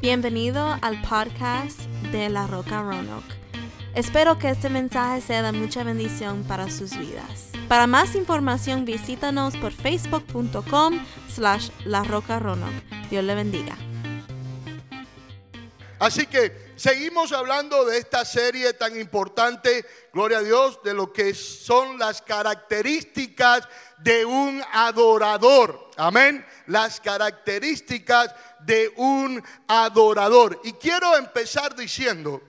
Bienvenido al podcast de La Roca Roanoke. Espero que este mensaje sea de mucha bendición para sus vidas. Para más información visítanos por facebook.com slash La Roca Roanoke. Dios le bendiga. Así que seguimos hablando de esta serie tan importante, gloria a Dios, de lo que son las características de un adorador. Amén. Las características de un adorador. Y quiero empezar diciendo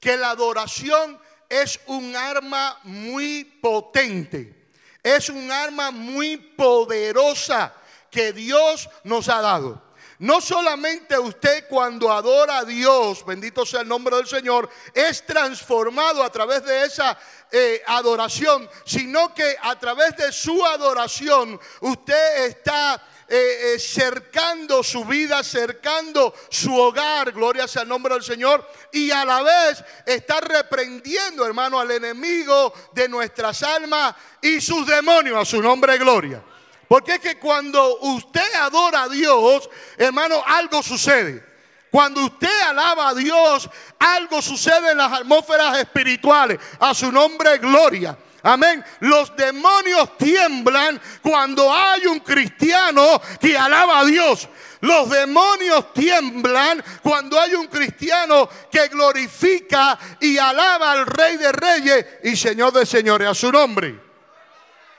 que la adoración es un arma muy potente. Es un arma muy poderosa que Dios nos ha dado. No solamente usted cuando adora a Dios, bendito sea el nombre del Señor, es transformado a través de esa eh, adoración, sino que a través de su adoración usted está eh, eh, cercando su vida, cercando su hogar, gloria sea el nombre del Señor, y a la vez está reprendiendo, hermano, al enemigo de nuestras almas y sus demonios, a su nombre gloria. Porque es que cuando usted adora a Dios, hermano, algo sucede. Cuando usted alaba a Dios, algo sucede en las atmósferas espirituales. A su nombre, gloria. Amén. Los demonios tiemblan cuando hay un cristiano que alaba a Dios. Los demonios tiemblan cuando hay un cristiano que glorifica y alaba al Rey de Reyes y Señor de Señores a su nombre.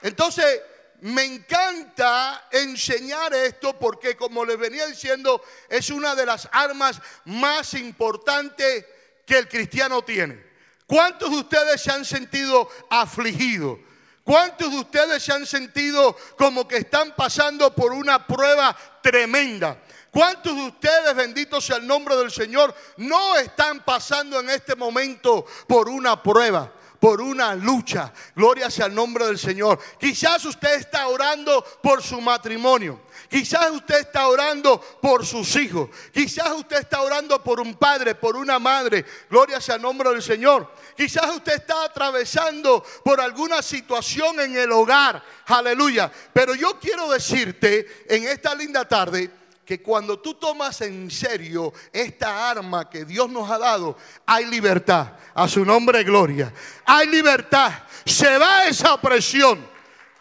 Entonces, me encanta enseñar esto porque, como les venía diciendo, es una de las armas más importantes que el cristiano tiene. ¿Cuántos de ustedes se han sentido afligidos? ¿Cuántos de ustedes se han sentido como que están pasando por una prueba tremenda? ¿Cuántos de ustedes, bendito sea el nombre del Señor, no están pasando en este momento por una prueba? por una lucha. Gloria sea el nombre del Señor. Quizás usted está orando por su matrimonio. Quizás usted está orando por sus hijos. Quizás usted está orando por un padre, por una madre. Gloria sea nombre del Señor. Quizás usted está atravesando por alguna situación en el hogar. Aleluya. Pero yo quiero decirte en esta linda tarde que cuando tú tomas en serio esta arma que Dios nos ha dado, hay libertad. A su nombre, gloria. Hay libertad. Se va esa opresión.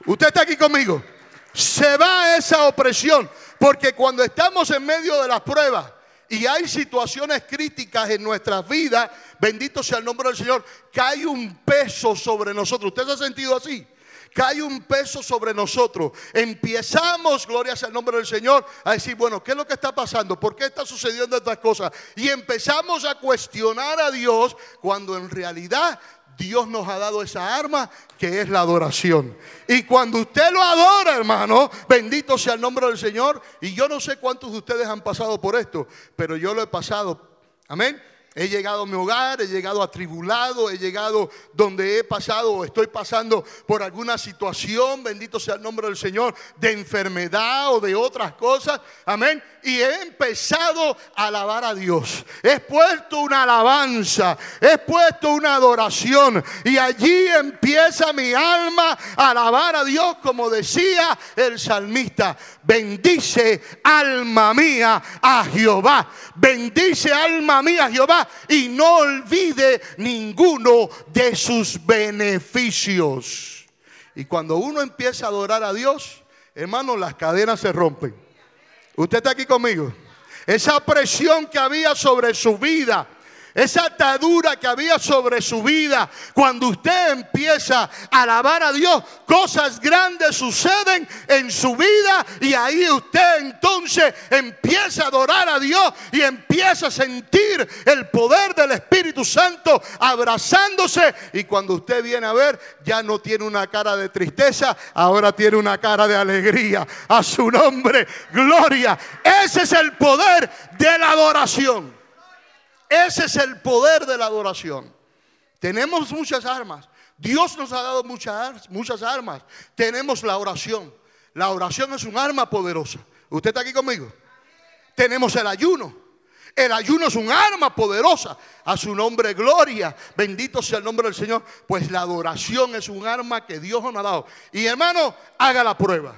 Usted está aquí conmigo. Se va esa opresión. Porque cuando estamos en medio de las pruebas y hay situaciones críticas en nuestras vidas, bendito sea el nombre del Señor, cae un peso sobre nosotros. ¿Usted se ha sentido así? cae un peso sobre nosotros. Empezamos, gloria sea el nombre del Señor, a decir, bueno, ¿qué es lo que está pasando? ¿Por qué está sucediendo estas cosas? Y empezamos a cuestionar a Dios cuando en realidad Dios nos ha dado esa arma que es la adoración. Y cuando usted lo adora, hermano, bendito sea el nombre del Señor. Y yo no sé cuántos de ustedes han pasado por esto, pero yo lo he pasado. Amén. He llegado a mi hogar, he llegado atribulado, he llegado donde he pasado o estoy pasando por alguna situación, bendito sea el nombre del Señor, de enfermedad o de otras cosas. Amén. Y he empezado a alabar a Dios. He puesto una alabanza, he puesto una adoración. Y allí empieza mi alma a alabar a Dios como decía el salmista. Bendice alma mía a Jehová. Bendice alma mía a Jehová y no olvide ninguno de sus beneficios. Y cuando uno empieza a adorar a Dios, hermano, las cadenas se rompen. Usted está aquí conmigo. Esa presión que había sobre su vida, esa atadura que había sobre su vida, cuando usted empieza a alabar a Dios, cosas grandes suceden en su vida y ahí usted entonces empieza a adorar a Dios y empieza a sentir el poder del Espíritu Santo abrazándose y cuando usted viene a ver ya no tiene una cara de tristeza, ahora tiene una cara de alegría. A su nombre, gloria. Ese es el poder de la adoración. Ese es el poder de la adoración. Tenemos muchas armas. Dios nos ha dado muchas, muchas armas. Tenemos la oración. La oración es un arma poderosa. ¿Usted está aquí conmigo? Tenemos el ayuno. El ayuno es un arma poderosa. A su nombre, gloria. Bendito sea el nombre del Señor. Pues la adoración es un arma que Dios nos ha dado. Y hermano, haga la prueba.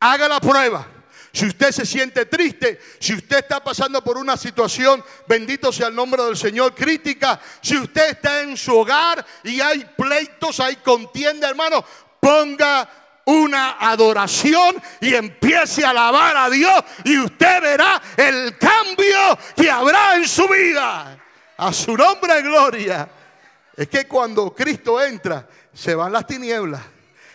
Haga la prueba. Si usted se siente triste, si usted está pasando por una situación, bendito sea el nombre del Señor, crítica, si usted está en su hogar y hay pleitos, hay contienda, hermano, ponga una adoración y empiece a alabar a Dios y usted verá el cambio que habrá en su vida. A su nombre, gloria. Es que cuando Cristo entra, se van las tinieblas.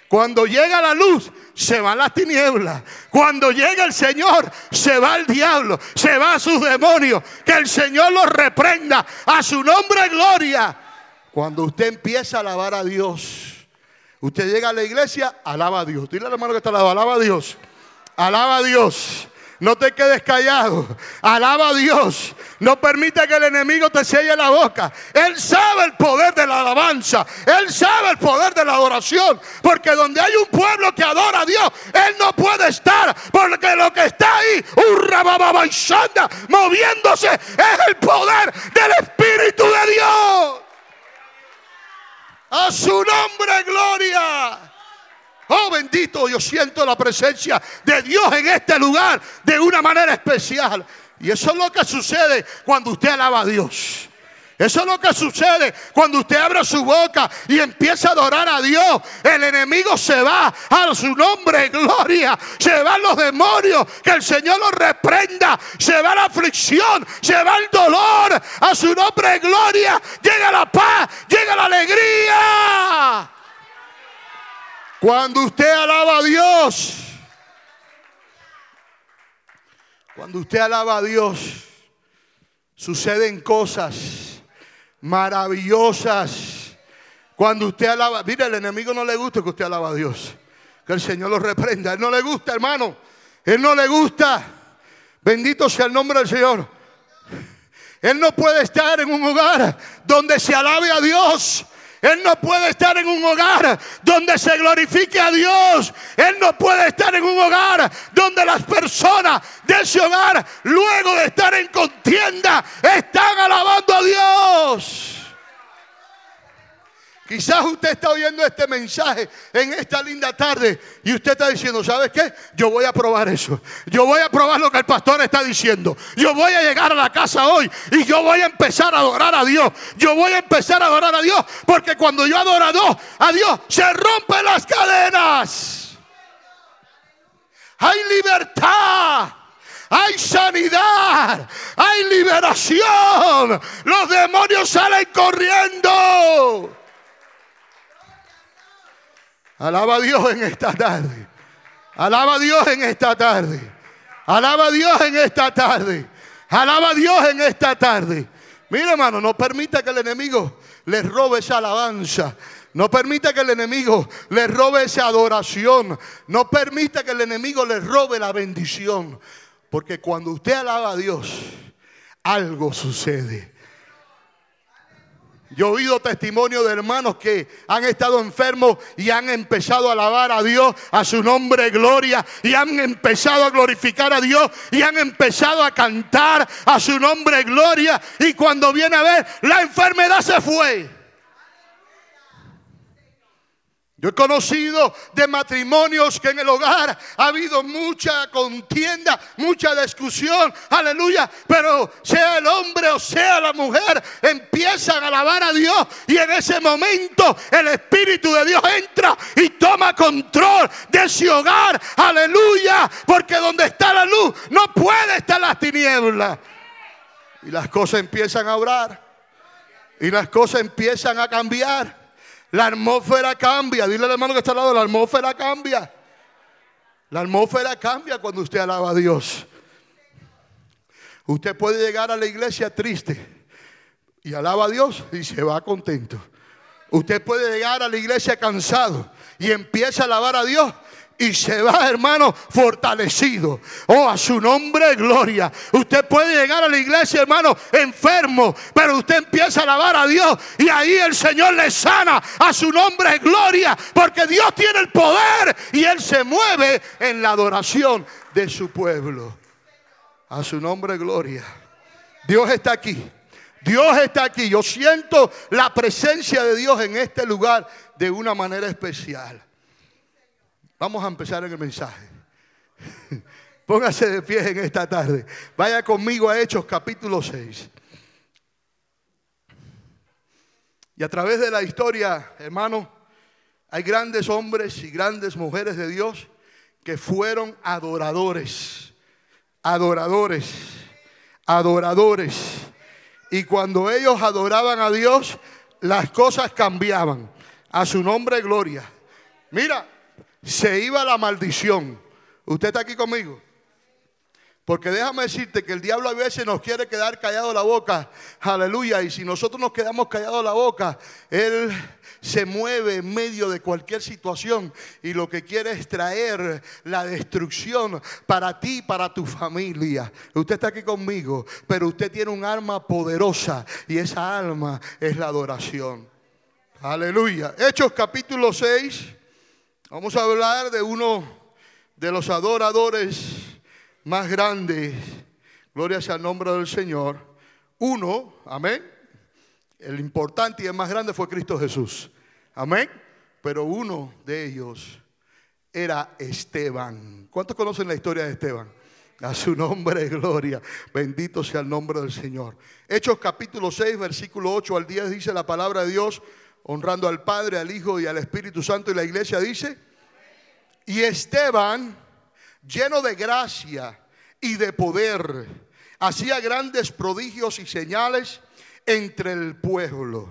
Cuando llega la luz, se van las tinieblas. Cuando llega el Señor, se va el diablo, se va a sus demonios. Que el Señor los reprenda. A su nombre, gloria. Cuando usted empieza a alabar a Dios, usted llega a la iglesia, alaba a Dios. Dile al hermano que está al lado, alaba a Dios. Alaba a Dios. No te quedes callado. Alaba a Dios. No permite que el enemigo te selle la boca. Él sabe el poder de la alabanza. Él sabe el poder de la adoración. Porque donde hay un pueblo que adora a Dios, Él no puede estar. Porque lo que está ahí, un shanda, moviéndose, es el poder del Espíritu de Dios. A su nombre, gloria. Oh bendito, yo siento la presencia de Dios en este lugar de una manera especial. Y eso es lo que sucede cuando usted alaba a Dios. Eso es lo que sucede cuando usted abre su boca y empieza a adorar a Dios. El enemigo se va a su nombre, gloria. Se van los demonios, que el Señor los reprenda. Se va la aflicción, se va el dolor. A su nombre, gloria. Llega la paz, llega la alegría. Cuando usted alaba a Dios, cuando usted alaba a Dios, suceden cosas maravillosas. Cuando usted alaba, mire, el enemigo no le gusta que usted alaba a Dios. Que el Señor lo reprenda. Él no le gusta, hermano. Él no le gusta. Bendito sea el nombre del Señor. Él no puede estar en un hogar donde se alabe a Dios él no puede estar en un hogar donde se glorifique a Dios. Él no puede estar en un hogar donde las personas de ese hogar, luego de estar en contienda, están alabando a Dios. Quizás usted está oyendo este mensaje en esta linda tarde y usted está diciendo, ¿sabes qué? Yo voy a probar eso. Yo voy a probar lo que el pastor está diciendo. Yo voy a llegar a la casa hoy y yo voy a empezar a adorar a Dios. Yo voy a empezar a adorar a Dios porque cuando yo adoro a Dios, a Dios se rompen las cadenas. Hay libertad. Hay sanidad, hay liberación. Los demonios salen corriendo. Alaba a Dios en esta tarde. Alaba a Dios en esta tarde. Alaba a Dios en esta tarde. Alaba a Dios en esta tarde. Mira, hermano, no permita que el enemigo le robe esa alabanza. No permita que el enemigo le robe esa adoración. No permita que el enemigo le robe la bendición. Porque cuando usted alaba a Dios, algo sucede. Yo he oído testimonio de hermanos que han estado enfermos y han empezado a alabar a Dios, a su nombre gloria, y han empezado a glorificar a Dios y han empezado a cantar a su nombre gloria. Y cuando viene a ver, la enfermedad se fue. Yo he conocido de matrimonios que en el hogar ha habido mucha contienda, mucha discusión, aleluya, pero sea el hombre o sea la mujer, empiezan a alabar a Dios y en ese momento el Espíritu de Dios entra y toma control de ese hogar, aleluya, porque donde está la luz no puede estar las tinieblas. Y las cosas empiezan a orar y las cosas empiezan a cambiar. La atmósfera cambia. Dile al hermano que está al lado, la atmósfera cambia. La atmósfera cambia cuando usted alaba a Dios. Usted puede llegar a la iglesia triste y alaba a Dios y se va contento. Usted puede llegar a la iglesia cansado y empieza a alabar a Dios y se va, hermano, fortalecido. Oh, a su nombre, gloria. Usted puede llegar a la iglesia, hermano, enfermo, pero usted empieza a alabar a Dios y ahí el Señor le sana. A su nombre, gloria, porque Dios tiene el poder y Él se mueve en la adoración de su pueblo. A su nombre, gloria. Dios está aquí. Dios está aquí. Yo siento la presencia de Dios en este lugar de una manera especial. Vamos a empezar en el mensaje. Póngase de pie en esta tarde. Vaya conmigo a Hechos capítulo 6. Y a través de la historia, hermano, hay grandes hombres y grandes mujeres de Dios que fueron adoradores, adoradores, adoradores. Y cuando ellos adoraban a Dios, las cosas cambiaban. A su nombre, gloria. Mira, se iba la maldición. ¿Usted está aquí conmigo? Porque déjame decirte que el diablo a veces nos quiere quedar callado la boca. Aleluya. Y si nosotros nos quedamos callados la boca, Él se mueve en medio de cualquier situación y lo que quiere es traer la destrucción para ti, para tu familia. Usted está aquí conmigo, pero usted tiene un arma poderosa y esa alma es la adoración. Aleluya. Hechos capítulo 6. Vamos a hablar de uno de los adoradores más grande, gloria sea el nombre del Señor, uno, amén, el importante y el más grande fue Cristo Jesús, amén, pero uno de ellos era Esteban. ¿Cuántos conocen la historia de Esteban? A su nombre, gloria. Bendito sea el nombre del Señor. Hechos capítulo 6, versículo 8 al 10 dice la palabra de Dios, honrando al Padre, al Hijo y al Espíritu Santo. Y la iglesia dice, y Esteban lleno de gracia y de poder, hacía grandes prodigios y señales entre el pueblo.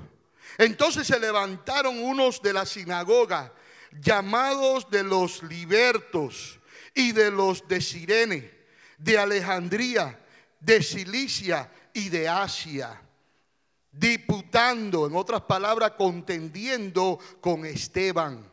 Entonces se levantaron unos de la sinagoga, llamados de los libertos y de los de Sirene, de Alejandría, de Cilicia y de Asia, diputando, en otras palabras, contendiendo con Esteban.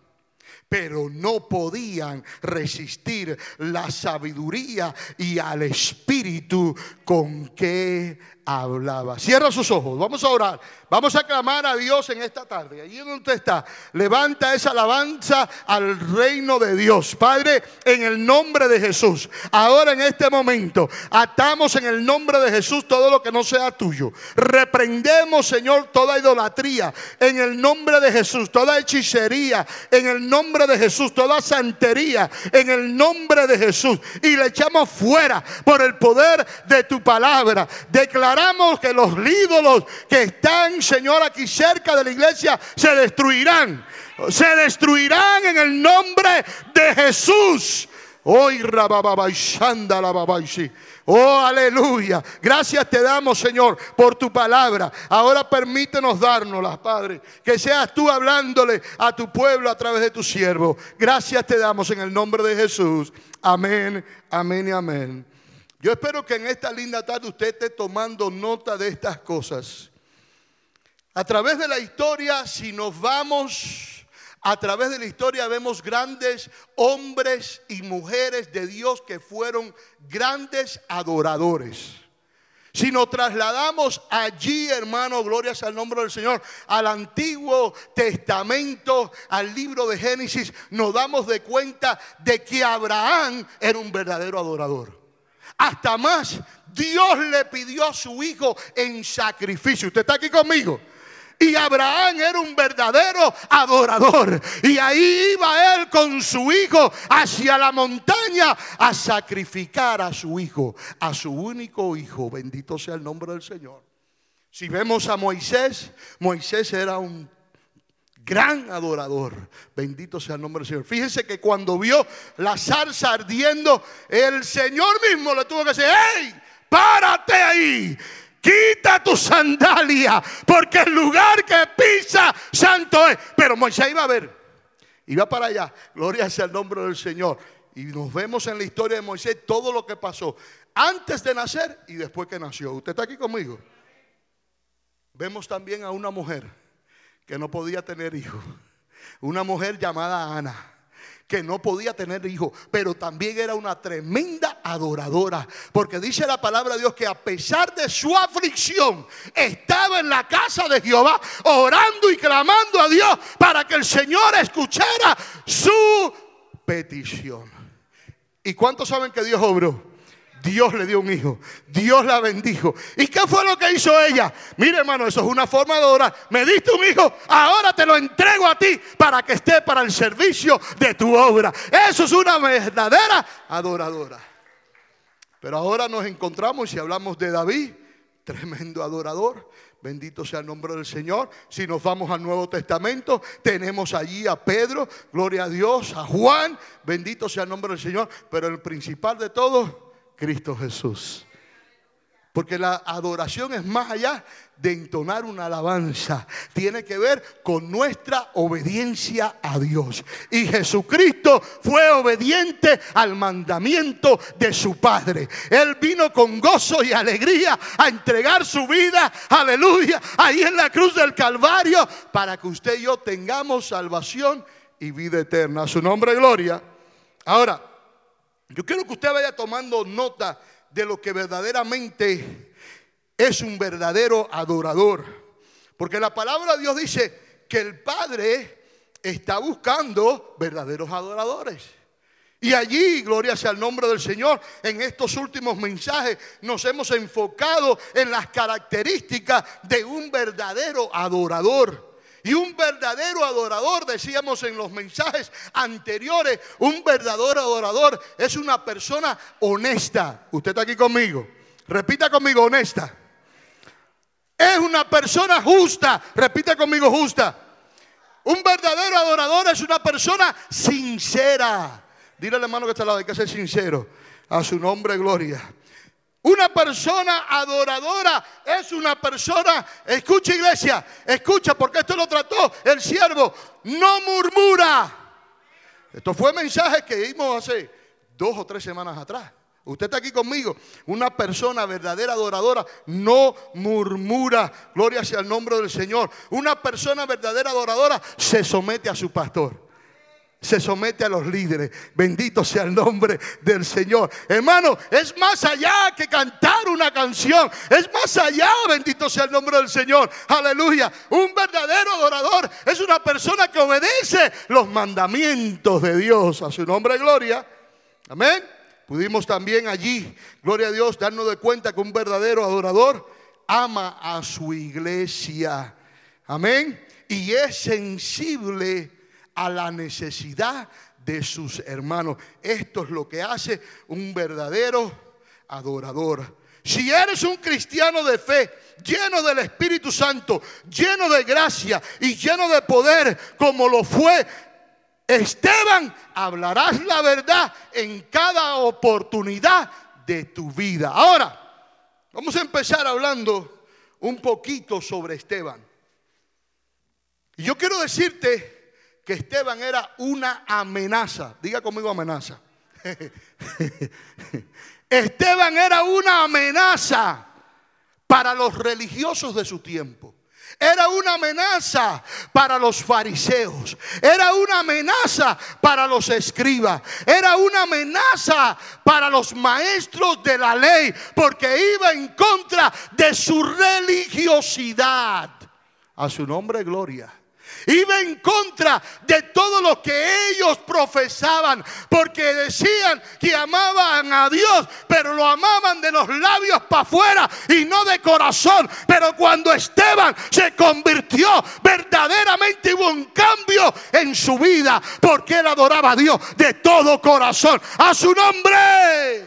Pero no podían resistir la sabiduría y al espíritu con que hablaba. Cierra sus ojos, vamos a orar. Vamos a clamar a Dios en esta tarde. Allí donde está, levanta esa alabanza al reino de Dios. Padre, en el nombre de Jesús. Ahora en este momento, atamos en el nombre de Jesús todo lo que no sea tuyo. Reprendemos, Señor, toda idolatría en el nombre de Jesús. Toda hechicería en el nombre de Jesús. Toda santería en el nombre de Jesús. Y le echamos fuera por el poder de tu palabra. Declaramos que los ídolos que están Señor, aquí cerca de la iglesia, se destruirán. Se destruirán en el nombre de Jesús. Hoy Oh, aleluya. Gracias te damos, Señor, por tu palabra. Ahora permítenos dárnoslas, Padre. Que seas tú hablándole a tu pueblo a través de tu siervo. Gracias te damos en el nombre de Jesús. Amén, amén y amén. Yo espero que en esta linda tarde usted esté tomando nota de estas cosas. A través de la historia, si nos vamos, a través de la historia vemos grandes hombres y mujeres de Dios que fueron grandes adoradores. Si nos trasladamos allí, hermano, glorias al nombre del Señor, al Antiguo Testamento, al libro de Génesis, nos damos de cuenta de que Abraham era un verdadero adorador. Hasta más, Dios le pidió a su hijo en sacrificio. ¿Usted está aquí conmigo? Y Abraham era un verdadero adorador. Y ahí iba él con su hijo hacia la montaña a sacrificar a su hijo, a su único hijo. Bendito sea el nombre del Señor. Si vemos a Moisés, Moisés era un gran adorador. Bendito sea el nombre del Señor. Fíjense que cuando vio la zarza ardiendo, el Señor mismo le tuvo que decir, ¡Ey! Párate ahí quita tu sandalia, porque el lugar que pisa santo es. Pero Moisés iba a ver, iba para allá, gloria sea el nombre del Señor. Y nos vemos en la historia de Moisés todo lo que pasó antes de nacer y después que nació. ¿Usted está aquí conmigo? Vemos también a una mujer que no podía tener hijos. Una mujer llamada Ana que no podía tener hijos, pero también era una tremenda adoradora. Porque dice la palabra de Dios que a pesar de su aflicción, estaba en la casa de Jehová orando y clamando a Dios para que el Señor escuchara su petición. ¿Y cuántos saben que Dios obró? Dios le dio un hijo. Dios la bendijo. ¿Y qué fue lo que hizo ella? Mire, hermano, eso es una forma de orar. Me diste un hijo, ahora te lo entrego a ti para que esté para el servicio de tu obra. Eso es una verdadera adoradora. Pero ahora nos encontramos y hablamos de David, tremendo adorador. Bendito sea el nombre del Señor. Si nos vamos al Nuevo Testamento, tenemos allí a Pedro, gloria a Dios, a Juan, bendito sea el nombre del Señor. Pero el principal de todo, Cristo Jesús. Porque la adoración es más allá de entonar una alabanza. Tiene que ver con nuestra obediencia a Dios. Y Jesucristo fue obediente al mandamiento de su Padre. Él vino con gozo y alegría a entregar su vida, aleluya, ahí en la cruz del Calvario, para que usted y yo tengamos salvación y vida eterna. Su nombre, gloria. Ahora, yo quiero que usted vaya tomando nota de lo que verdaderamente es un verdadero adorador. Porque la palabra de Dios dice que el Padre está buscando verdaderos adoradores. Y allí, gloria sea el nombre del Señor, en estos últimos mensajes nos hemos enfocado en las características de un verdadero adorador. Y un verdadero adorador, decíamos en los mensajes anteriores, un verdadero adorador es una persona honesta. Usted está aquí conmigo. Repita conmigo, honesta. Es una persona justa. Repita conmigo, justa. Un verdadero adorador es una persona sincera. Dile al hermano que está al lado, hay que ser sincero. A su nombre, gloria. Una persona adoradora es una persona, escucha iglesia, escucha porque esto lo trató el siervo, no murmura. Esto fue mensaje que dimos hace dos o tres semanas atrás. Usted está aquí conmigo. Una persona verdadera adoradora no murmura. Gloria sea el nombre del Señor. Una persona verdadera adoradora se somete a su pastor se somete a los líderes. Bendito sea el nombre del Señor. Hermano, es más allá que cantar una canción. Es más allá, bendito sea el nombre del Señor. Aleluya. Un verdadero adorador es una persona que obedece los mandamientos de Dios. A su nombre, gloria. Amén. Pudimos también allí, gloria a Dios, darnos de cuenta que un verdadero adorador ama a su iglesia. Amén. Y es sensible a la necesidad de sus hermanos. Esto es lo que hace un verdadero adorador. Si eres un cristiano de fe, lleno del Espíritu Santo, lleno de gracia y lleno de poder, como lo fue Esteban, hablarás la verdad en cada oportunidad de tu vida. Ahora, vamos a empezar hablando un poquito sobre Esteban. Y yo quiero decirte que Esteban era una amenaza. Diga conmigo amenaza. Esteban era una amenaza para los religiosos de su tiempo. Era una amenaza para los fariseos. Era una amenaza para los escribas. Era una amenaza para los maestros de la ley. Porque iba en contra de su religiosidad. A su nombre, gloria. Iba en contra de todo lo que ellos profesaban, porque decían que amaban a Dios, pero lo amaban de los labios para afuera y no de corazón. Pero cuando Esteban se convirtió, verdaderamente hubo un cambio en su vida, porque él adoraba a Dios de todo corazón. A su nombre.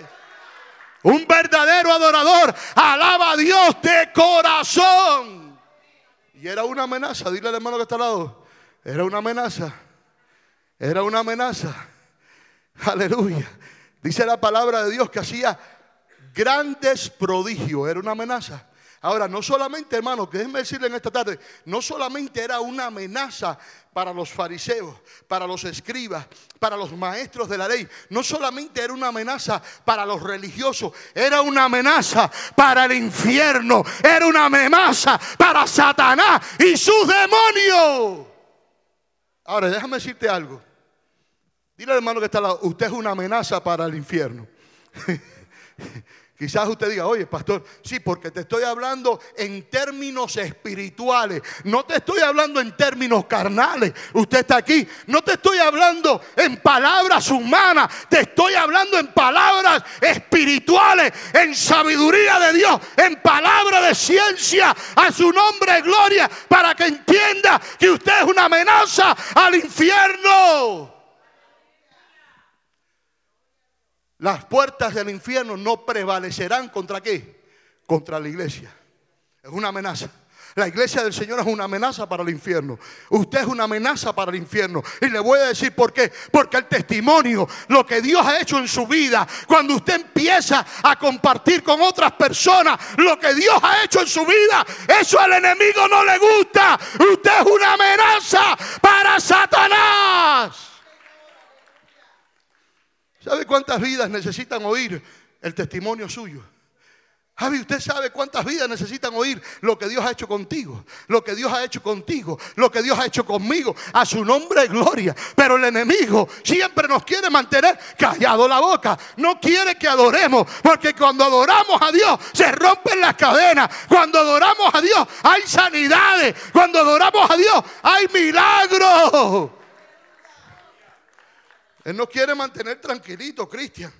Un verdadero adorador alaba a Dios de corazón. Y era una amenaza, dile al hermano que está al lado. Era una amenaza. Era una amenaza. Aleluya. Dice la palabra de Dios que hacía grandes prodigios. Era una amenaza. Ahora, no solamente, hermano, que déjenme decirle en esta tarde, no solamente era una amenaza para los fariseos, para los escribas, para los maestros de la ley, no solamente era una amenaza para los religiosos, era una amenaza para el infierno, era una amenaza para Satanás y sus demonios. Ahora, déjame decirte algo. Dile al hermano que está al lado, usted es una amenaza para el infierno. Quizás usted diga, oye, pastor, sí, porque te estoy hablando en términos espirituales. No te estoy hablando en términos carnales. Usted está aquí. No te estoy hablando en palabras humanas. Te estoy hablando en palabras espirituales, en sabiduría de Dios, en palabra de ciencia. A su nombre, gloria, para que entienda que usted es una amenaza al infierno. Las puertas del infierno no prevalecerán contra qué? Contra la iglesia. Es una amenaza. La iglesia del Señor es una amenaza para el infierno. Usted es una amenaza para el infierno. Y le voy a decir por qué. Porque el testimonio, lo que Dios ha hecho en su vida, cuando usted empieza a compartir con otras personas lo que Dios ha hecho en su vida, eso al enemigo no le gusta. Usted es una amenaza para Satanás. ¿Sabe cuántas vidas necesitan oír el testimonio suyo? Javi, usted sabe cuántas vidas necesitan oír lo que Dios ha hecho contigo, lo que Dios ha hecho contigo, lo que Dios ha hecho conmigo. A su nombre gloria. Pero el enemigo siempre nos quiere mantener callado la boca. No quiere que adoremos, porque cuando adoramos a Dios se rompen las cadenas. Cuando adoramos a Dios hay sanidades. Cuando adoramos a Dios hay milagros. Él no quiere mantener tranquilito, Cristian.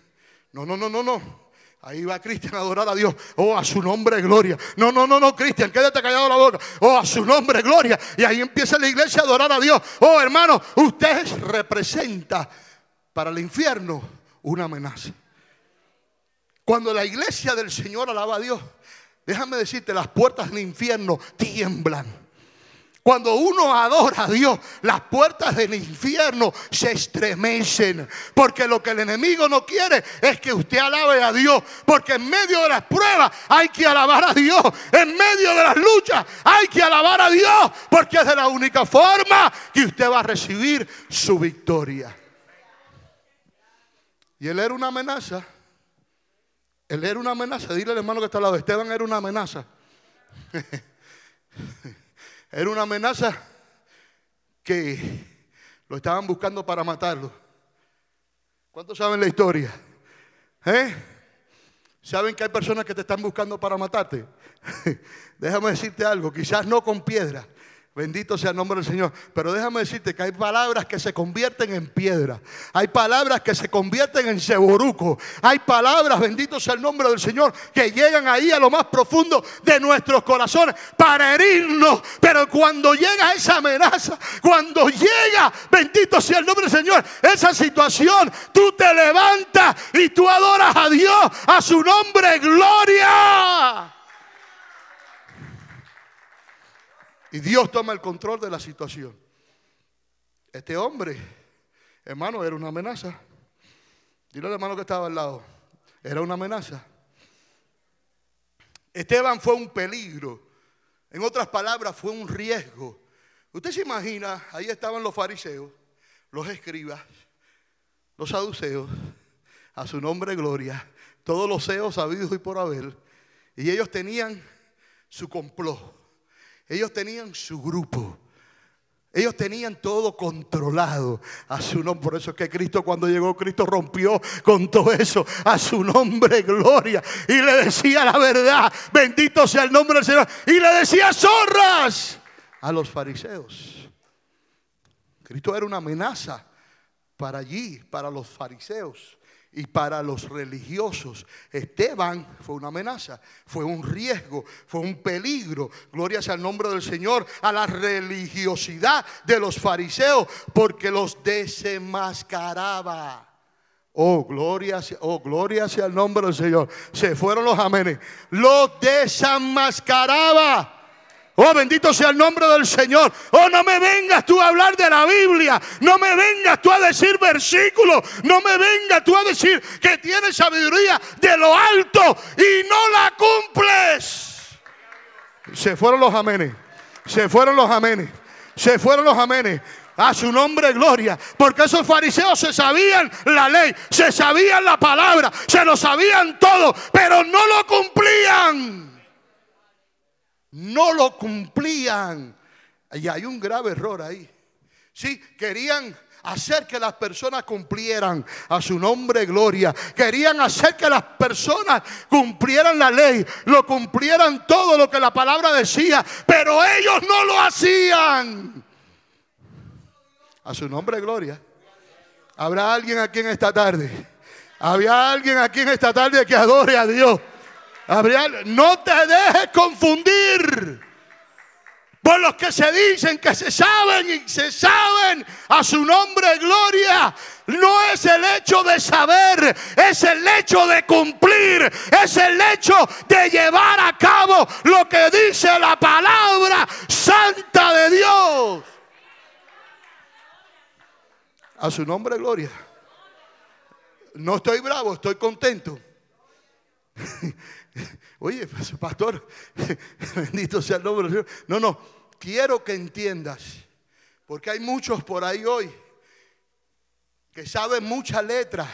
No, no, no, no, no. Ahí va Cristian a adorar a Dios. Oh, a su nombre, gloria. No, no, no, no, Cristian, quédate callado la boca. Oh, a su nombre, gloria. Y ahí empieza la iglesia a adorar a Dios. Oh, hermano, usted representa para el infierno una amenaza. Cuando la iglesia del Señor alaba a Dios, déjame decirte, las puertas del infierno tiemblan. Cuando uno adora a Dios, las puertas del infierno se estremecen. Porque lo que el enemigo no quiere es que usted alabe a Dios. Porque en medio de las pruebas hay que alabar a Dios. En medio de las luchas hay que alabar a Dios. Porque es de la única forma que usted va a recibir su victoria. Y él era una amenaza. Él era una amenaza. Dile al hermano que está al lado. Esteban era una amenaza. Era una amenaza que lo estaban buscando para matarlo. ¿Cuántos saben la historia? ¿Eh? ¿Saben que hay personas que te están buscando para matarte? Déjame decirte algo, quizás no con piedra, Bendito sea el nombre del Señor. Pero déjame decirte que hay palabras que se convierten en piedra. Hay palabras que se convierten en ceboruco. Hay palabras, bendito sea el nombre del Señor, que llegan ahí a lo más profundo de nuestros corazones para herirnos. Pero cuando llega esa amenaza, cuando llega, bendito sea el nombre del Señor, esa situación, tú te levantas y tú adoras a Dios, a su nombre, gloria. Y Dios toma el control de la situación. Este hombre, hermano, era una amenaza. Dile al hermano que estaba al lado. Era una amenaza. Esteban fue un peligro. En otras palabras, fue un riesgo. Usted se imagina, ahí estaban los fariseos, los escribas, los saduceos, a su nombre gloria, todos los seos sabidos y por haber. Y ellos tenían su complot. Ellos tenían su grupo. Ellos tenían todo controlado a su nombre. Por eso es que Cristo cuando llegó, Cristo rompió con todo eso a su nombre, gloria. Y le decía la verdad, bendito sea el nombre del Señor. Y le decía zorras a los fariseos. Cristo era una amenaza para allí, para los fariseos y para los religiosos. Esteban fue una amenaza, fue un riesgo, fue un peligro. Gloria sea el nombre del Señor a la religiosidad de los fariseos porque los desenmascaraba. Oh, gloria, oh, gloria sea el nombre del Señor. Se fueron los amenes. Los desenmascaraba. Oh, bendito sea el nombre del Señor. Oh, no me vengas tú a hablar de la Biblia. No me vengas tú a decir versículos. No me vengas tú a decir que tienes sabiduría de lo alto y no la cumples. Se fueron los amenes. Se fueron los amenes. Se fueron los amenes. A su nombre, gloria. Porque esos fariseos se sabían la ley, se sabían la palabra, se lo sabían todo, pero no lo cumplían no lo cumplían. Y hay un grave error ahí. Sí, querían hacer que las personas cumplieran a su nombre gloria. Querían hacer que las personas cumplieran la ley, lo cumplieran todo lo que la palabra decía, pero ellos no lo hacían. A su nombre gloria. ¿Habrá alguien aquí en esta tarde? ¿Había alguien aquí en esta tarde que adore a Dios? No te dejes confundir. por los que se dicen que se saben y se saben a su nombre gloria. No es el hecho de saber, es el hecho de cumplir, es el hecho de llevar a cabo lo que dice la palabra santa de Dios. A su nombre gloria. No estoy bravo, estoy contento. Oye, pues, pastor, bendito sea el nombre del Señor. No, no, quiero que entiendas, porque hay muchos por ahí hoy que saben mucha letra,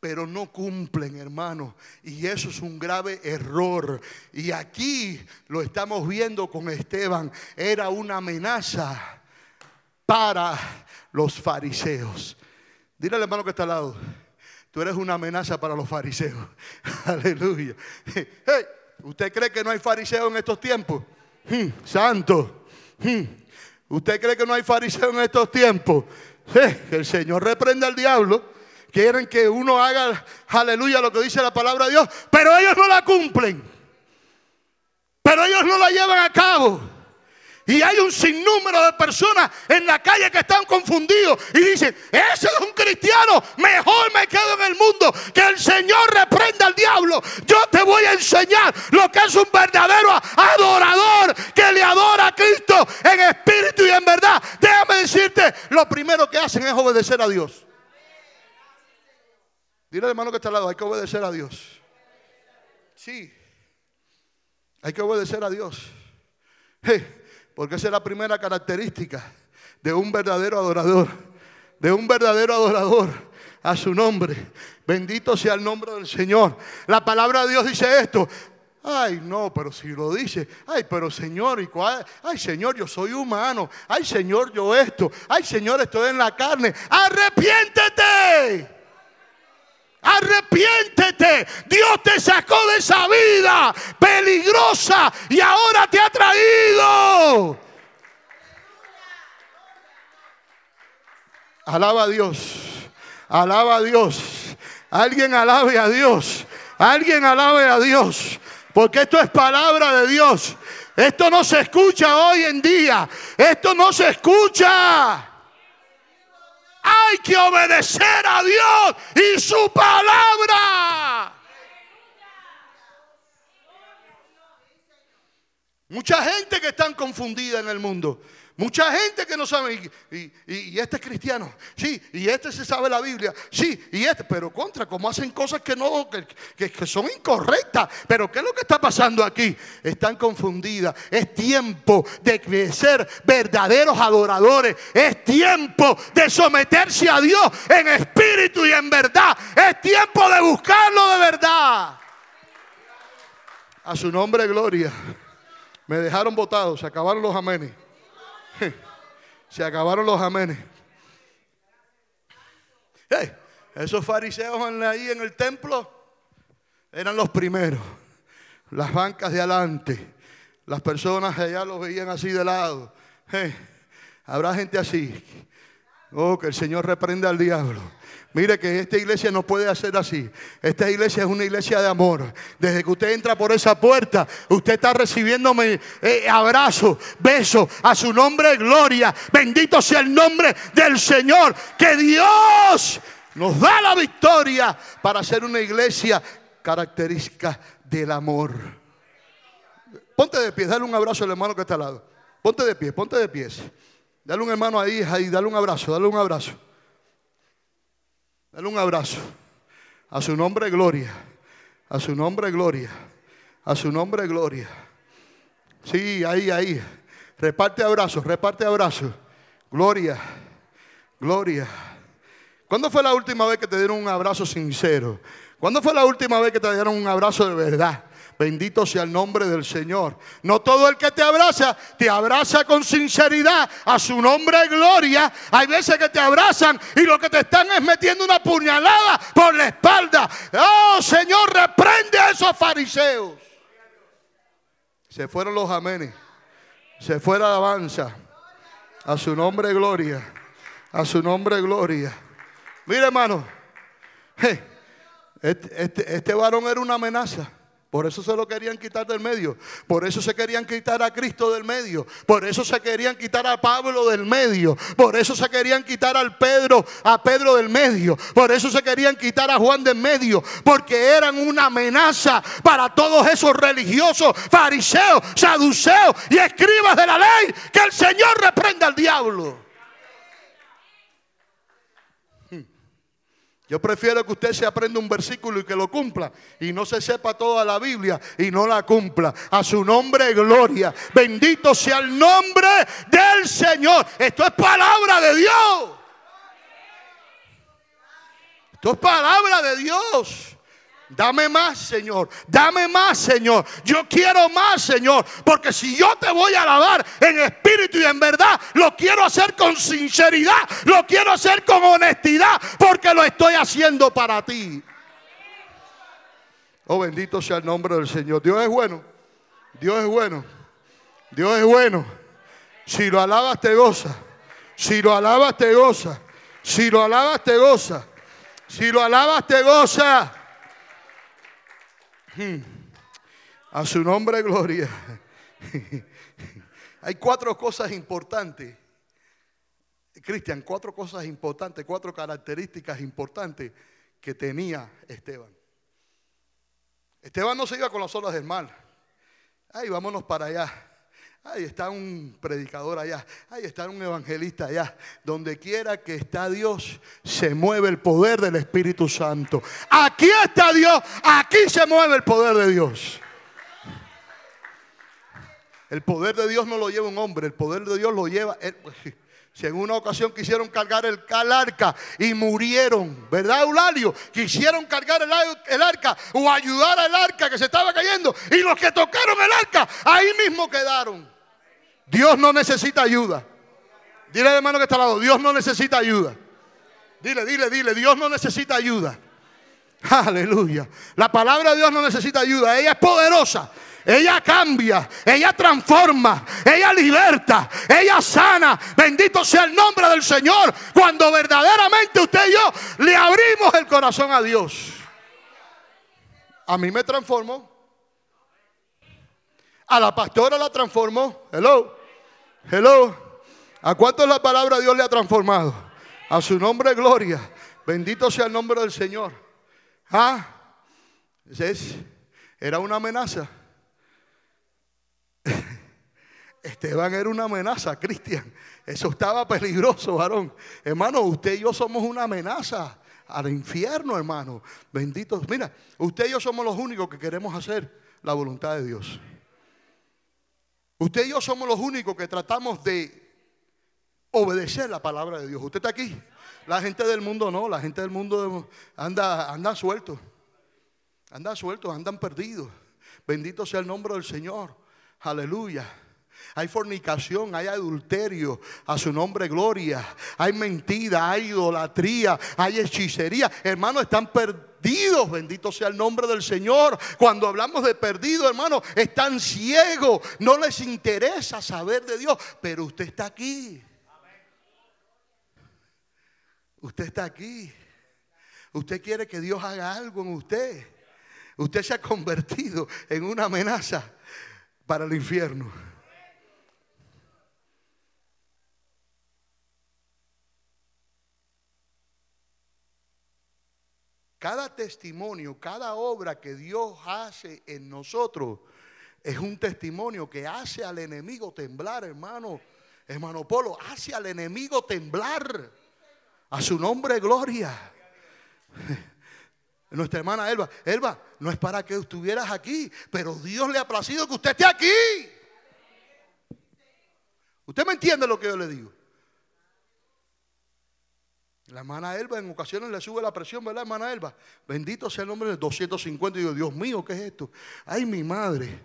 pero no cumplen, hermano. Y eso es un grave error. Y aquí lo estamos viendo con Esteban. Era una amenaza para los fariseos. Dile al hermano que está al lado. Tú eres una amenaza para los fariseos. Aleluya. ¿Usted cree que no hay fariseos en estos tiempos? Hmm, santo. Hmm. ¿Usted cree que no hay fariseos en estos tiempos? que el Señor reprenda al diablo. Quieren que uno haga, aleluya, lo que dice la palabra de Dios. Pero ellos no la cumplen. Pero ellos no la llevan a cabo. Y hay un sinnúmero de personas en la calle que están confundidos y dicen, ese es un cristiano, mejor me quedo en el mundo, que el Señor reprenda al diablo. Yo te voy a enseñar lo que es un verdadero adorador que le adora a Cristo en espíritu y en verdad. Déjame decirte, lo primero que hacen es obedecer a Dios. Dile al hermano que está al lado, hay que obedecer a Dios. Sí, hay que obedecer a Dios. Hey. Porque esa es la primera característica de un verdadero adorador. De un verdadero adorador a su nombre. Bendito sea el nombre del Señor. La palabra de Dios dice esto. Ay, no, pero si lo dice, ay, pero Señor, ¿y cuál? ay, Señor, yo soy humano, ay, Señor, yo esto, ay, Señor, estoy en la carne, arrepiéntete. Arrepiéntete. Dios te sacó de esa vida peligrosa y ahora te ha traído. Alaba a Dios. Alaba a Dios. Alguien alabe a Dios. Alguien alabe a Dios. Porque esto es palabra de Dios. Esto no se escucha hoy en día. Esto no se escucha. Hay que obedecer a Dios y su palabra. Mucha gente que está confundida en el mundo. Mucha gente que no sabe, y, este es cristiano, sí, y este se sabe la Biblia, sí, y este, pero contra, como hacen cosas que no, que, que, son incorrectas. Pero ¿qué es lo que está pasando aquí? Están confundidas. Es tiempo de ser verdaderos adoradores. Es tiempo de someterse a Dios en espíritu y en verdad. Es tiempo de buscarlo de verdad. A su nombre, gloria. Me dejaron votados, se acabaron los amenes. Se acabaron los amenes. esos fariseos ahí en el templo eran los primeros. Las bancas de adelante. Las personas allá los veían así de lado. habrá gente así. Oh, que el Señor reprenda al diablo. Mire que esta iglesia no puede hacer así. Esta iglesia es una iglesia de amor. Desde que usted entra por esa puerta, usted está recibiéndome eh, abrazo, beso a su nombre, gloria. Bendito sea el nombre del Señor. Que Dios nos da la victoria para ser una iglesia característica del amor. Ponte de pie, dale un abrazo al hermano que está al lado. Ponte de pie, ponte de pies. Dale un hermano ahí, ahí, dale un abrazo, dale un abrazo. Dale un abrazo. A su nombre, gloria. A su nombre, gloria. A su nombre, gloria. Sí, ahí, ahí. Reparte abrazos, reparte abrazos. Gloria, gloria. ¿Cuándo fue la última vez que te dieron un abrazo sincero? ¿Cuándo fue la última vez que te dieron un abrazo de verdad? Bendito sea el nombre del Señor. No todo el que te abraza, te abraza con sinceridad. A su nombre gloria. Hay veces que te abrazan y lo que te están es metiendo una puñalada por la espalda. Oh Señor, reprende a esos fariseos. Se fueron los amenes. Se fue la alabanza. A su nombre gloria. A su nombre gloria. Mire hermano. este, este, este varón era una amenaza. Por eso se lo querían quitar del medio. Por eso se querían quitar a Cristo del medio. Por eso se querían quitar a Pablo del medio. Por eso se querían quitar al Pedro, a Pedro del medio. Por eso se querían quitar a Juan del medio. Porque eran una amenaza para todos esos religiosos, fariseos, saduceos y escribas de la ley. Que el Señor reprenda al diablo. Yo prefiero que usted se aprenda un versículo y que lo cumpla y no se sepa toda la Biblia y no la cumpla. A su nombre gloria. Bendito sea el nombre del Señor. Esto es palabra de Dios. Esto es palabra de Dios. Dame más, Señor. Dame más, Señor. Yo quiero más, Señor. Porque si yo te voy a alabar en espíritu y en verdad, lo quiero hacer con sinceridad. Lo quiero hacer con honestidad. Porque lo estoy haciendo para ti. Oh, bendito sea el nombre del Señor. Dios es bueno. Dios es bueno. Dios es bueno. Si lo alabas, te goza. Si lo alabas, te goza. Si lo alabas, te goza. Si lo alabas, te goza. A su nombre, gloria. Hay cuatro cosas importantes. Cristian, cuatro cosas importantes, cuatro características importantes que tenía Esteban. Esteban no se iba con las olas del mal. Ay, vámonos para allá. Ahí está un predicador allá. Ahí está un evangelista allá. Donde quiera que está Dios, se mueve el poder del Espíritu Santo. Aquí está Dios. Aquí se mueve el poder de Dios. El poder de Dios no lo lleva un hombre. El poder de Dios lo lleva. Si en una ocasión quisieron cargar el, arca y murieron, ¿verdad, Eulalio? Quisieron cargar el, el, arca o ayudar al arca que se estaba cayendo. Y los que tocaron el arca, ahí mismo quedaron. Dios no necesita ayuda. Dile al hermano que está al lado, Dios no necesita ayuda. Dile, dile, dile, Dios no necesita ayuda. Aleluya. La palabra de Dios no necesita ayuda. Ella es poderosa. Ella cambia, ella transforma, ella liberta, ella sana. Bendito sea el nombre del Señor. Cuando verdaderamente usted y yo le abrimos el corazón a Dios. A mí me transformó. A la pastora la transformó. Hello. Hello. ¿A cuántos la palabra de Dios le ha transformado? A su nombre, gloria. Bendito sea el nombre del Señor. Ah, es, era una amenaza. Esteban era una amenaza, Cristian. Eso estaba peligroso, varón. Hermano, usted y yo somos una amenaza al infierno, hermano. Bendito. Mira, usted y yo somos los únicos que queremos hacer la voluntad de Dios. Usted y yo somos los únicos que tratamos de obedecer la palabra de Dios. Usted está aquí. La gente del mundo no, la gente del mundo anda, anda suelto. Anda suelto, andan perdidos. Bendito sea el nombre del Señor. Aleluya. Hay fornicación, hay adulterio, a su nombre gloria. Hay mentira, hay idolatría, hay hechicería. Hermanos, están perdidos bendito sea el nombre del Señor. Cuando hablamos de perdido, hermano, están ciegos, no les interesa saber de Dios, pero usted está aquí. Usted está aquí. Usted quiere que Dios haga algo en usted. Usted se ha convertido en una amenaza para el infierno. Cada testimonio, cada obra que Dios hace en nosotros es un testimonio que hace al enemigo temblar, hermano. Hermano Polo, hace al enemigo temblar. A su nombre, gloria. Nuestra hermana Elba, Elba, no es para que estuvieras aquí, pero Dios le ha placido que usted esté aquí. ¿Usted me entiende lo que yo le digo? La hermana Elba en ocasiones le sube la presión, ¿verdad, hermana Elba? Bendito sea el nombre de 250. Y digo, Dios mío, ¿qué es esto? Ay, mi madre.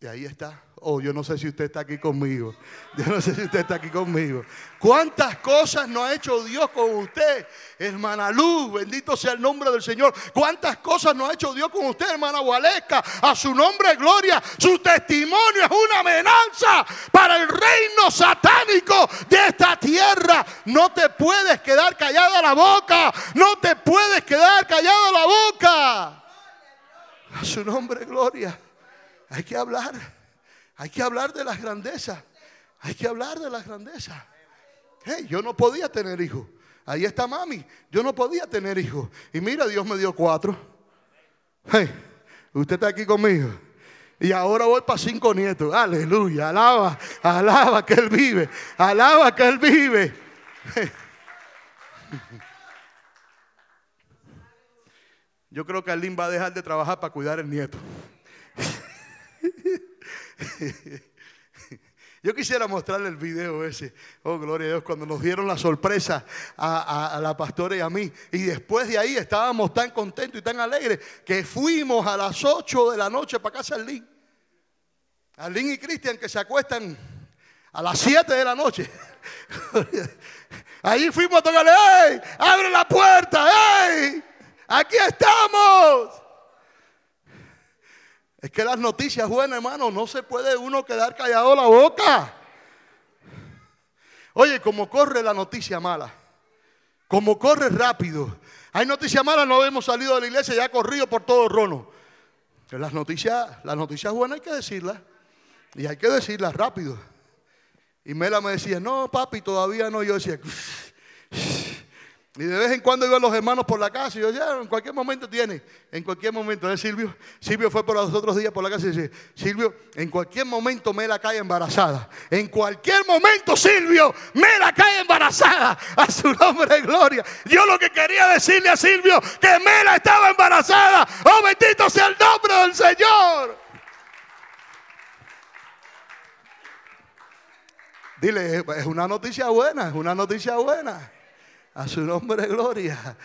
Y ahí está. Oh, yo no sé si usted está aquí conmigo. Yo no sé si usted está aquí conmigo. ¿Cuántas cosas no ha hecho Dios con usted, hermana Luz? Bendito sea el nombre del Señor. ¿Cuántas cosas no ha hecho Dios con usted, hermana Gualesca? A su nombre, gloria. Su testimonio es una amenaza para el reino satánico de esta tierra. No te puedes quedar callada la boca. No te puedes quedar callada la boca. A su nombre, gloria. Hay que hablar. Hay que hablar de las grandezas. Hay que hablar de las grandezas. Hey, yo no podía tener hijos. Ahí está mami. Yo no podía tener hijos. Y mira, Dios me dio cuatro. Hey, usted está aquí conmigo. Y ahora voy para cinco nietos. Aleluya. Alaba, alaba que Él vive. Alaba que Él vive. Yo creo que Alín va a dejar de trabajar para cuidar el nieto. Yo quisiera mostrarle el video ese. Oh, gloria a Dios, cuando nos dieron la sorpresa a, la pastora y a mí. Y después de ahí estábamos tan contentos y tan alegres que fuimos a las 8 de la noche para casa de Lin. Alín y Cristian que se acuestan a las 7 de la noche. Ahí fuimos a tocarle. ¡Abre la puerta! ¡Ey! ¡Aquí estamos! Es que las noticias buenas, hermano, no se puede uno quedar callado la boca. Oye, como corre la noticia mala, como corre rápido. Hay noticias malas, no hemos salido de la iglesia ya corrido por todo el rono. Las noticias, las noticias buenas hay que decirlas. Y hay que decirlas rápido. Y Mela me decía, no, papi, todavía no. Yo decía, y de vez en cuando iban los hermanos por la casa y yo, ya, en cualquier momento tiene, en cualquier momento. ¿eh, Silvio? Silvio fue por los otros días por la casa y dice, Silvio, en cualquier momento Mela cae embarazada. En cualquier momento, Silvio, Mela cae embarazada. A su nombre de gloria. Yo lo que quería decirle a Silvio, que Mela estaba embarazada. Oh, bendito sea el nombre del Señor. Dile, es una noticia buena, es una noticia buena. A su nombre, gloria.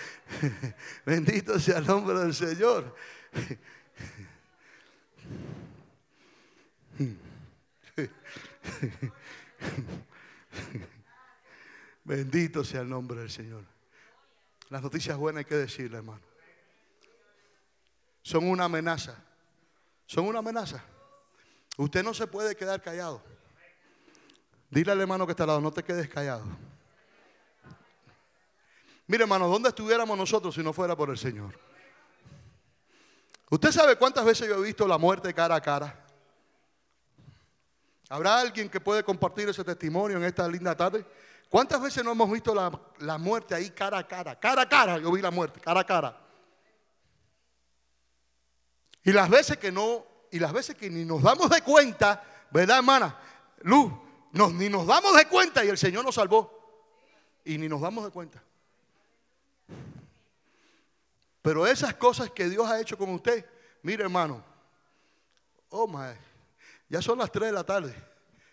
Bendito sea el nombre del Señor. Bendito sea el nombre del Señor. Las noticias buenas hay que decirle, hermano. Son una amenaza. Son una amenaza. Usted no se puede quedar callado. Dile al hermano que está al lado, no te quedes callado. Mire, hermano, ¿dónde estuviéramos nosotros si no fuera por el Señor? ¿Usted sabe cuántas veces yo he visto la muerte cara a cara? ¿Habrá alguien que puede compartir ese testimonio en esta linda tarde? ¿Cuántas veces no hemos visto la, la, muerte ahí cara a cara? Cara a cara, yo vi la muerte, cara a cara. Y las veces que no, y las veces que ni nos damos de cuenta, ¿verdad, hermana? Luz, ni nos damos de cuenta y el Señor nos salvó. Y ni nos damos de cuenta. Pero esas cosas que Dios ha hecho con usted, mire hermano, oh my, ya son las 3 de la tarde.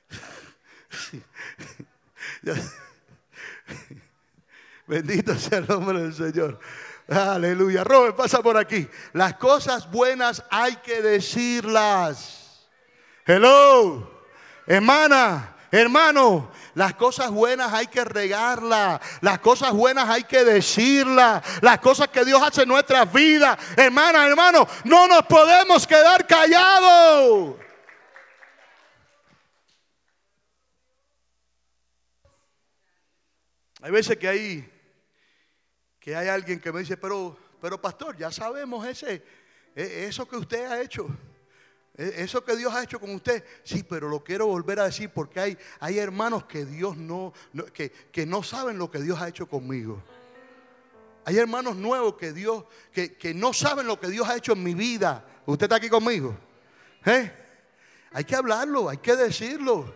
Bendito sea el nombre del Señor. Aleluya. Robert, pasa por aquí. Las cosas buenas hay que decirlas. Hello, hermana. Hermano, las cosas buenas hay que regarlas, las cosas buenas hay que decirlas, las cosas que Dios hace en nuestras vidas. Hermana, hermano, no nos podemos quedar callados. Hay veces que hay, que hay alguien que me dice, pero, pero pastor, ya sabemos ese, e, eso que usted ha hecho. E, eso que Dios ha hecho con usted, sí, pero lo quiero volver a decir porque hay, hay hermanos que Dios no, que, que, no saben lo que Dios ha hecho conmigo. Hay hermanos nuevos que Dios, que, que, no saben lo que Dios ha hecho en mi vida. ¿Usted está aquí conmigo? ¿Eh? Hay que hablarlo, hay que decirlo.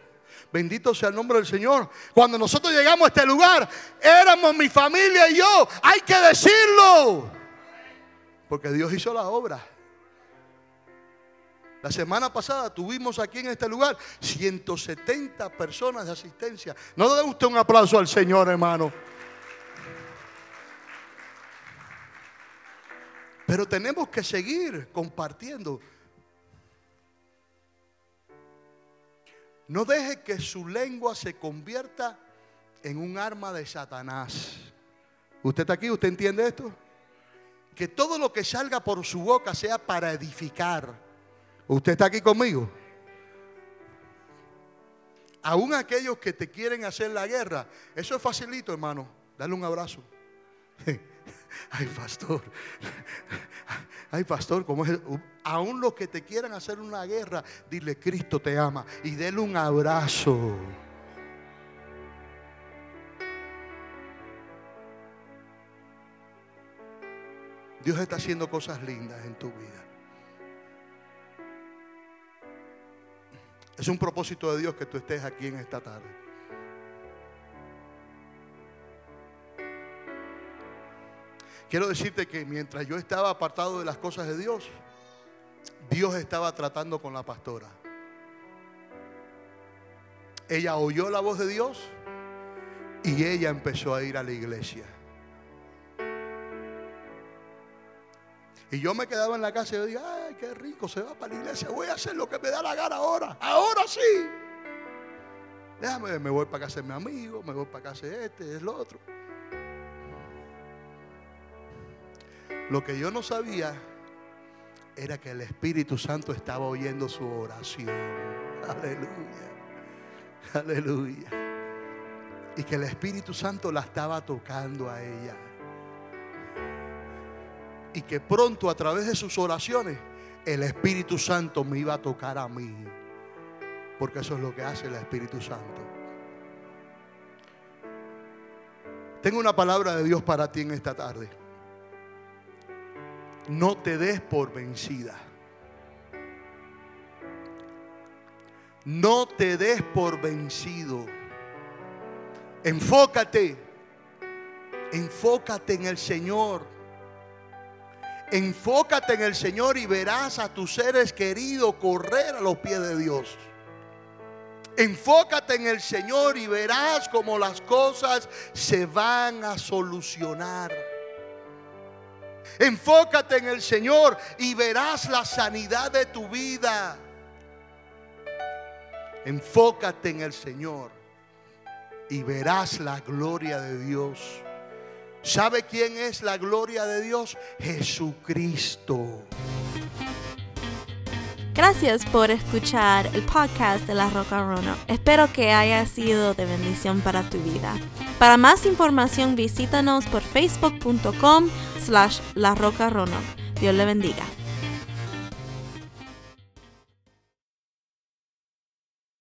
Bendito sea el nombre del Señor. Cuando nosotros llegamos a este lugar, éramos mi familia y yo. Hay que decirlo. Porque Dios hizo la obra. La semana pasada tuvimos aquí en este lugar 170 personas de asistencia. No dé usted un aplauso al Señor, hermano. Pero tenemos que seguir compartiendo. No deje que su lengua se convierta en un arma de Satanás. ¿Usted está aquí? ¿Usted entiende esto? Que todo lo que salga por su boca sea para edificar ¿Usted está aquí conmigo? Aún aquellos que te quieren hacer la guerra, eso es facilito, hermano. Dale un abrazo. Ay, pastor. Ay, pastor, ¿cómo es? Aún los que te quieran hacer una guerra, dile, Cristo te ama y dele un abrazo. Dios está haciendo cosas lindas en tu vida. Es un propósito de Dios que tú estés aquí en esta tarde. Quiero decirte que mientras yo estaba apartado de las cosas de Dios, Dios estaba tratando con la pastora. Ella oyó la voz de Dios y ella empezó a ir a la iglesia. Y yo me quedaba en la casa y yo dije, ay, qué rico, se va para la iglesia, voy a hacer lo que me da la gana ahora, ahora sí. Déjame, me voy para casa de mi amigo, me voy para casa de este, es lo otro. Lo que yo no sabía era que el Espíritu Santo estaba oyendo su oración. Aleluya. Aleluya. Y que el Espíritu Santo la estaba tocando a ella. Y que pronto a través de sus oraciones el Espíritu Santo me iba a tocar a mí. Porque eso es lo que hace el Espíritu Santo. Tengo una palabra de Dios para ti en esta tarde no te des por vencida. No te des por vencido. Enfócate. Enfócate en el Señor. Enfócate en el Señor y verás a tus seres queridos correr a los pies de Dios. Enfócate en el Señor y verás cómo las cosas se van a solucionar. Enfócate en el Señor y verás la sanidad de tu vida. Enfócate en el Señor y verás la gloria de Dios. ¿Sabe quién es la gloria de Dios? Jesucristo. Gracias por escuchar el podcast de La Roca Rono. Espero que haya sido de bendición para tu vida. Para más información visítanos por facebook.com slash La Roca Rono. Dios le bendiga.